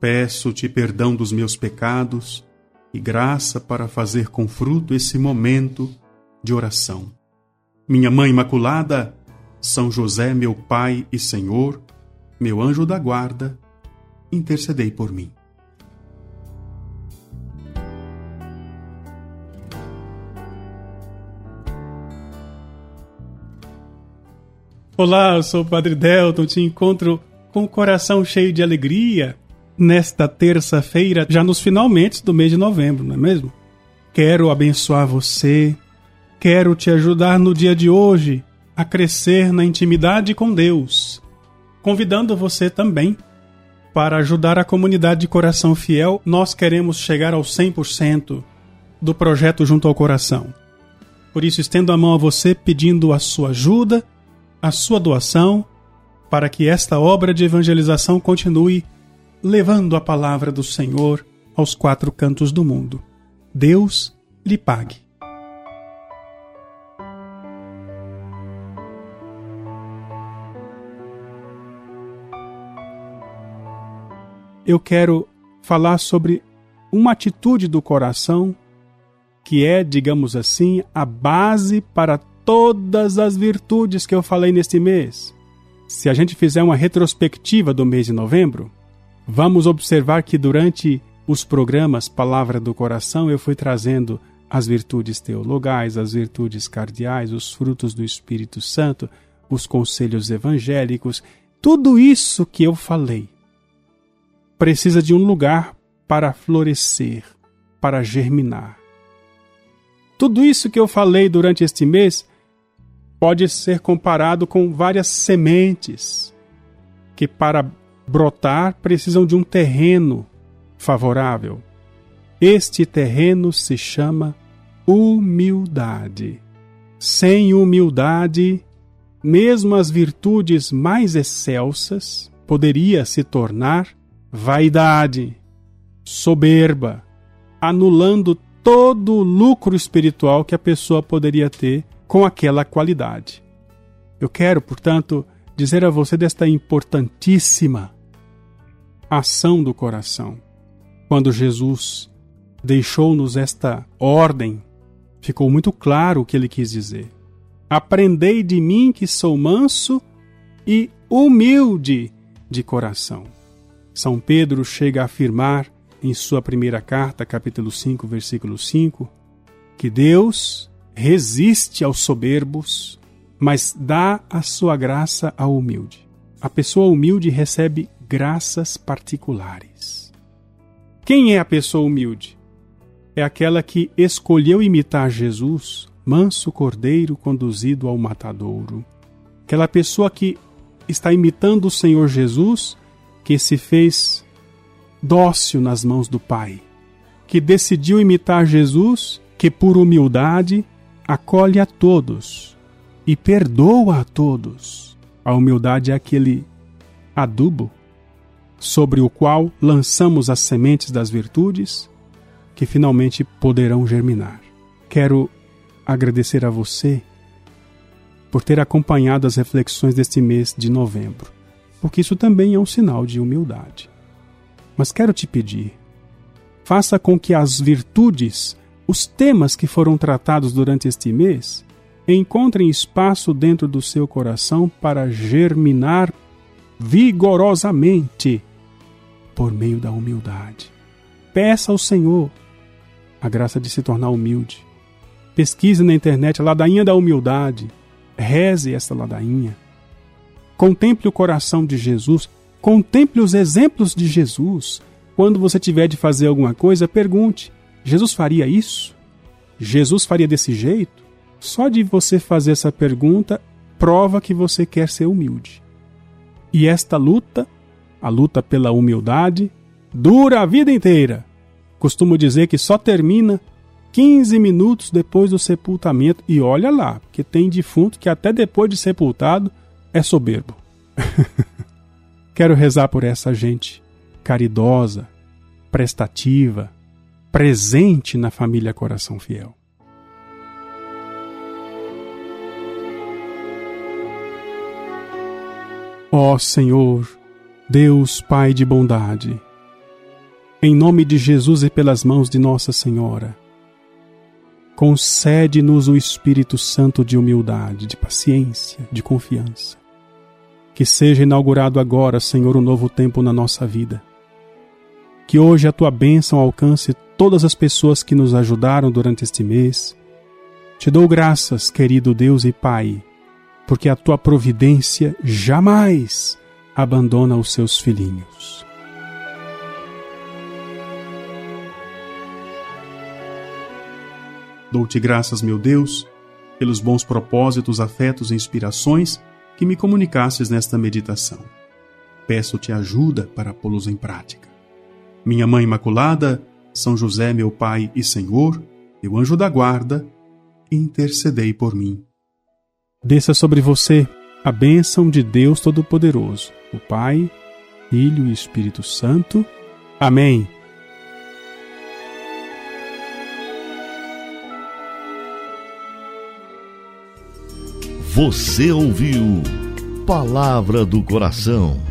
Peço-te perdão dos meus pecados e graça para fazer com fruto esse momento de oração. Minha Mãe Imaculada, São José, meu Pai e Senhor, meu anjo da guarda, intercedei por mim. Olá, eu sou o Padre Delton, te encontro com o coração cheio de alegria nesta terça-feira, já nos finalmente do mês de novembro, não é mesmo? Quero abençoar você, quero te ajudar no dia de hoje a crescer na intimidade com Deus, convidando você também para ajudar a comunidade de Coração Fiel. Nós queremos chegar ao 100% do projeto Junto ao Coração. Por isso, estendo a mão a você pedindo a sua ajuda, a sua doação, para que esta obra de evangelização continue levando a palavra do Senhor aos quatro cantos do mundo. Deus lhe pague. Eu quero falar sobre uma atitude do coração que é, digamos assim, a base para todas as virtudes que eu falei neste mês. Se a gente fizer uma retrospectiva do mês de novembro, Vamos observar que durante os programas Palavra do Coração eu fui trazendo as virtudes teologais, as virtudes cardeais, os frutos do Espírito Santo, os conselhos evangélicos, tudo isso que eu falei precisa de um lugar para florescer, para germinar. Tudo isso que eu falei durante este mês pode ser comparado com várias sementes que, para brotar precisam de um terreno favorável. Este terreno se chama humildade. Sem humildade, mesmo as virtudes mais excelsas poderia se tornar vaidade, soberba, anulando todo o lucro espiritual que a pessoa poderia ter com aquela qualidade. Eu quero, portanto, dizer a você desta importantíssima ação do coração. Quando Jesus deixou-nos esta ordem, ficou muito claro o que ele quis dizer. Aprendei de mim que sou manso e humilde de coração. São Pedro chega a afirmar em sua primeira carta, capítulo 5, versículo 5, que Deus resiste aos soberbos, mas dá a sua graça ao humilde. A pessoa humilde recebe graças particulares. Quem é a pessoa humilde? É aquela que escolheu imitar Jesus, manso cordeiro conduzido ao matadouro. Aquela pessoa que está imitando o Senhor Jesus, que se fez dócil nas mãos do Pai, que decidiu imitar Jesus, que por humildade acolhe a todos e perdoa a todos. A humildade é aquele adubo sobre o qual lançamos as sementes das virtudes que finalmente poderão germinar. Quero agradecer a você por ter acompanhado as reflexões deste mês de novembro, porque isso também é um sinal de humildade. Mas quero te pedir, faça com que as virtudes, os temas que foram tratados durante este mês, encontrem espaço dentro do seu coração para germinar vigorosamente por meio da humildade. Peça ao Senhor a graça de se tornar humilde. Pesquise na internet a ladainha da humildade. Reze esta ladainha. Contemple o coração de Jesus. Contemple os exemplos de Jesus. Quando você tiver de fazer alguma coisa, pergunte: Jesus faria isso? Jesus faria desse jeito? Só de você fazer essa pergunta prova que você quer ser humilde. E esta luta a luta pela humildade, dura a vida inteira. Costumo dizer que só termina 15 minutos depois do sepultamento. E olha lá, porque tem defunto que até depois de sepultado é soberbo. Quero rezar por essa gente caridosa, prestativa, presente na família Coração Fiel. Ó Senhor, Deus Pai de bondade, em nome de Jesus e pelas mãos de Nossa Senhora, concede-nos o Espírito Santo de humildade, de paciência, de confiança. Que seja inaugurado agora, Senhor, um novo tempo na nossa vida. Que hoje a tua bênção alcance todas as pessoas que nos ajudaram durante este mês. Te dou graças, querido Deus e Pai porque a tua providência jamais abandona os seus filhinhos. Dou-te graças, meu Deus, pelos bons propósitos, afetos e inspirações que me comunicasses nesta meditação. Peço-te ajuda para pô-los em prática. Minha Mãe Imaculada, São José, meu Pai e Senhor, meu anjo da guarda, intercedei por mim. Desça sobre você a bênção de Deus Todo-Poderoso, o Pai, Filho e Espírito Santo. Amém. Você ouviu Palavra do Coração